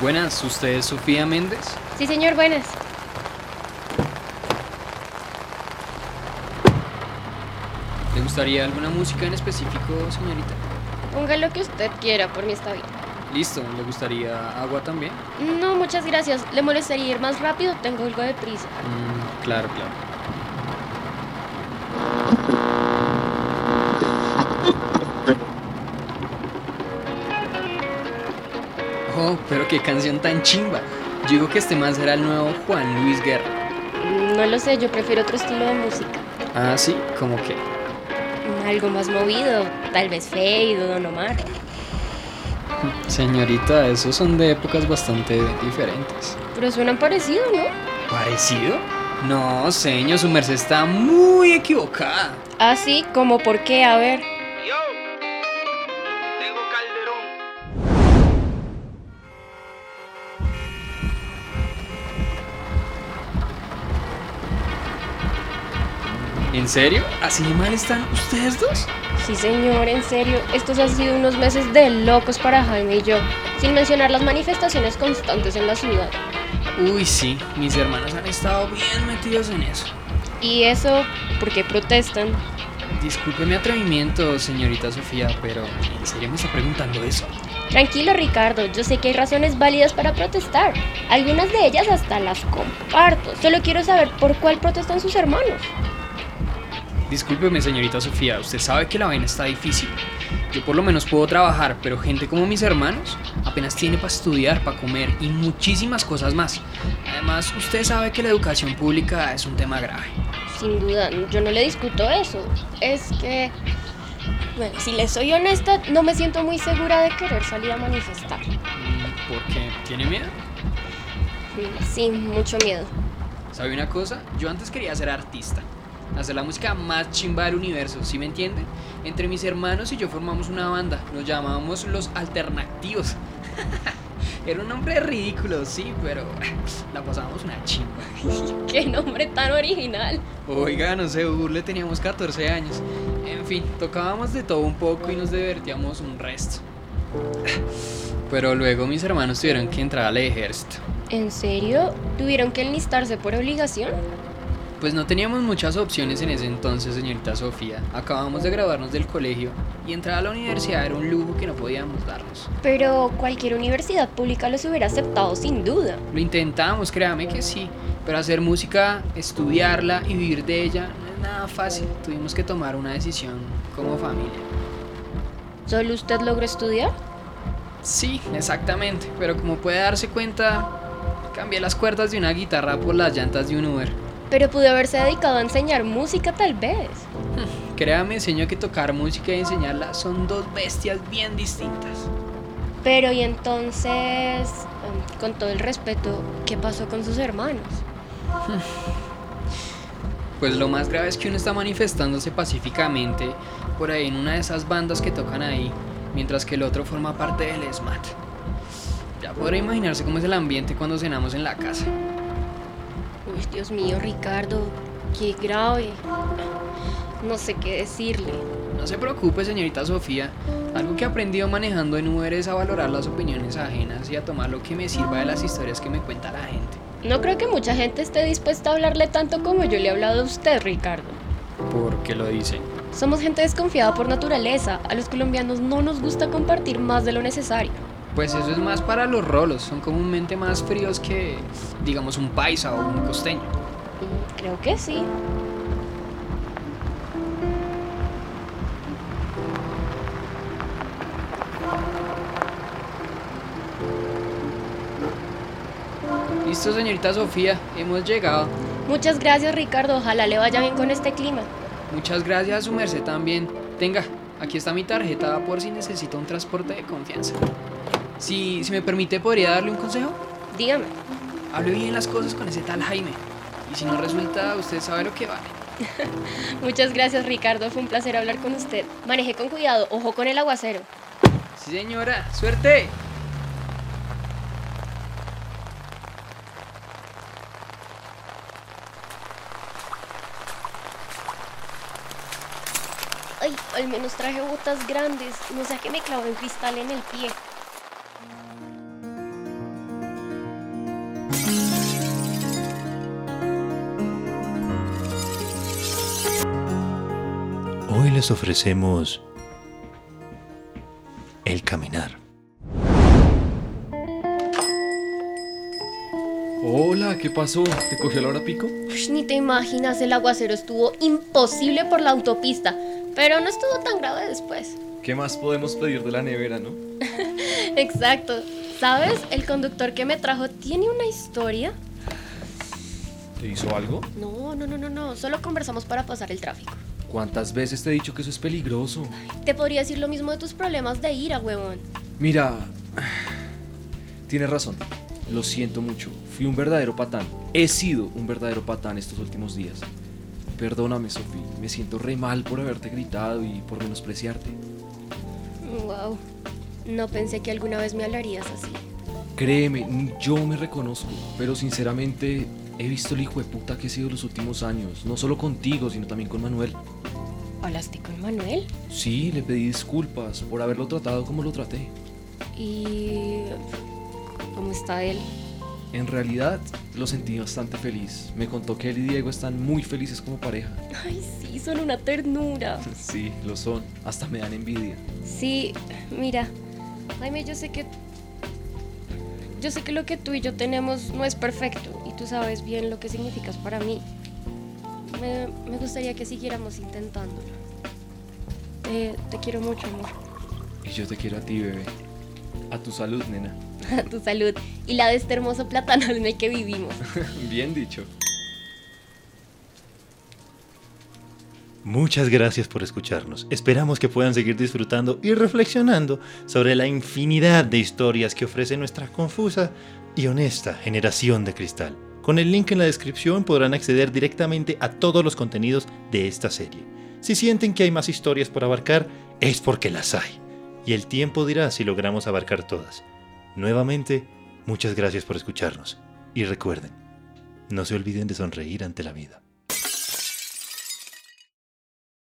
Buenas, ¿usted es Sofía Méndez? Sí, señor, buenas. ¿Le gustaría alguna música en específico, señorita? Ponga lo que usted quiera, por mí está bien. Listo, ¿le gustaría agua también? No, muchas gracias. ¿Le molestaría ir más rápido? Tengo algo de prisa. Mm, claro, claro. Oh, pero qué canción tan chimba. Yo digo que este más será el nuevo Juan Luis Guerra. No lo sé, yo prefiero otro estilo de música. Ah, sí, como que. Algo más movido, tal vez o Don Omar. Señorita, esos son de épocas bastante diferentes. Pero suenan parecido, ¿no? ¿Parecido? No, señor, su merced está muy equivocada. Así como por qué, a ver. ¿En serio? ¿Así de mal están ustedes dos? Sí, señor, en serio, estos han sido unos meses de locos para Jaime y yo, sin mencionar las manifestaciones constantes en la ciudad. Uy, sí, mis hermanos han estado bien metidos en eso. Y eso, ¿por qué protestan? Disculpe mi atrevimiento, señorita Sofía, pero ¿en serio me está preguntando eso? Tranquilo, Ricardo, yo sé que hay razones válidas para protestar. Algunas de ellas hasta las comparto. Solo quiero saber por cuál protestan sus hermanos. Discúlpeme, señorita Sofía, usted sabe que la vaina está difícil. Yo por lo menos puedo trabajar, pero gente como mis hermanos apenas tiene para estudiar, para comer y muchísimas cosas más. Además, usted sabe que la educación pública es un tema grave. Sin duda, yo no le discuto eso. Es que, bueno, si le soy honesta, no me siento muy segura de querer salir a manifestar. ¿Por qué? ¿Tiene miedo? Sí, mucho miedo. ¿Sabe una cosa? Yo antes quería ser artista. Hacer la música más chimba del universo, ¿sí me entiende? Entre mis hermanos y yo formamos una banda. Nos llamábamos Los Alternativos. Era un nombre ridículo, sí, pero la pasábamos una chimba. Qué nombre tan original. Oiga, no se burle, teníamos 14 años. En fin, tocábamos de todo un poco y nos divertíamos un resto. Pero luego mis hermanos tuvieron que entrar al ejército. ¿En serio? ¿Tuvieron que enlistarse por obligación? Pues no teníamos muchas opciones en ese entonces, señorita Sofía. Acabamos de graduarnos del colegio y entrar a la universidad era un lujo que no podíamos darnos. Pero cualquier universidad pública los hubiera aceptado sin duda. Lo intentamos, créame que sí, pero hacer música, estudiarla y vivir de ella no es nada fácil. Tuvimos que tomar una decisión como familia. ¿Solo usted logró estudiar? Sí, exactamente, pero como puede darse cuenta, cambié las cuerdas de una guitarra por las llantas de un Uber. Pero pudo haberse dedicado a enseñar música tal vez. Créame, enseño que tocar música y enseñarla son dos bestias bien distintas. Pero y entonces, em, con todo el respeto, ¿qué pasó con sus hermanos? Pues lo más grave es que uno está manifestándose pacíficamente por ahí en una de esas bandas que tocan ahí, mientras que el otro forma parte del SMAT. Ya podrá imaginarse cómo es el ambiente cuando cenamos en la casa. Uy, Dios mío, Ricardo, qué grave. No sé qué decirle. No se preocupe, señorita Sofía. Algo que he aprendido manejando en Uber es a valorar las opiniones ajenas y a tomar lo que me sirva de las historias que me cuenta la gente. No creo que mucha gente esté dispuesta a hablarle tanto como yo le he hablado a usted, Ricardo. ¿Por qué lo dicen? Somos gente desconfiada por naturaleza. A los colombianos no nos gusta compartir más de lo necesario. Pues eso es más para los rolos, son comúnmente más fríos que, digamos, un paisa o un costeño. Creo que sí. Listo, señorita Sofía, hemos llegado. Muchas gracias, Ricardo. Ojalá le vaya bien con este clima. Muchas gracias a su merced también. Tenga, aquí está mi tarjeta por si necesita un transporte de confianza. Si, si me permite, ¿podría darle un consejo? Dígame. Hable bien las cosas con ese tal Jaime. Y si no resulta, usted sabe lo que vale. Muchas gracias, Ricardo. Fue un placer hablar con usted. Maneje con cuidado. Ojo con el aguacero. Sí, señora. ¡Suerte! Ay, al menos traje botas grandes. No sea que me clavo un cristal en el pie. Hoy les ofrecemos el caminar. Hola, ¿qué pasó? ¿Te cogió la hora pico? Ush, ni te imaginas, el aguacero estuvo imposible por la autopista, pero no estuvo tan grave después. ¿Qué más podemos pedir de la nevera, no? Exacto. ¿Sabes? El conductor que me trajo tiene una historia. ¿Te hizo algo? No, no, no, no, no. Solo conversamos para pasar el tráfico. ¿Cuántas veces te he dicho que eso es peligroso? Te podría decir lo mismo de tus problemas de ira, huevón. Mira, tienes razón. Lo siento mucho. Fui un verdadero patán. He sido un verdadero patán estos últimos días. Perdóname, Sophie. Me siento re mal por haberte gritado y por menospreciarte. Wow. No pensé que alguna vez me hablarías así. Créeme, yo me reconozco, pero sinceramente he visto el hijo de puta que he sido los últimos años, no solo contigo, sino también con Manuel. ¿Hablaste con Manuel? Sí, le pedí disculpas por haberlo tratado como lo traté. ¿Y cómo está él? En realidad lo sentí bastante feliz. Me contó que él y Diego están muy felices como pareja. Ay, sí, son una ternura. Sí, lo son. Hasta me dan envidia. Sí, mira, Jaime, yo sé que... Yo sé que lo que tú y yo tenemos no es perfecto tú sabes bien lo que significas para mí. Me, me gustaría que siguiéramos intentándolo. Te, te quiero mucho, amor. Y yo te quiero a ti, bebé. A tu salud, nena. A tu salud y la de este hermoso plátano en el que vivimos. Bien dicho. Muchas gracias por escucharnos. Esperamos que puedan seguir disfrutando y reflexionando sobre la infinidad de historias que ofrece nuestra confusa y honesta generación de cristal. Con el link en la descripción podrán acceder directamente a todos los contenidos de esta serie. Si sienten que hay más historias por abarcar, es porque las hay. Y el tiempo dirá si logramos abarcar todas. Nuevamente, muchas gracias por escucharnos. Y recuerden, no se olviden de sonreír ante la vida.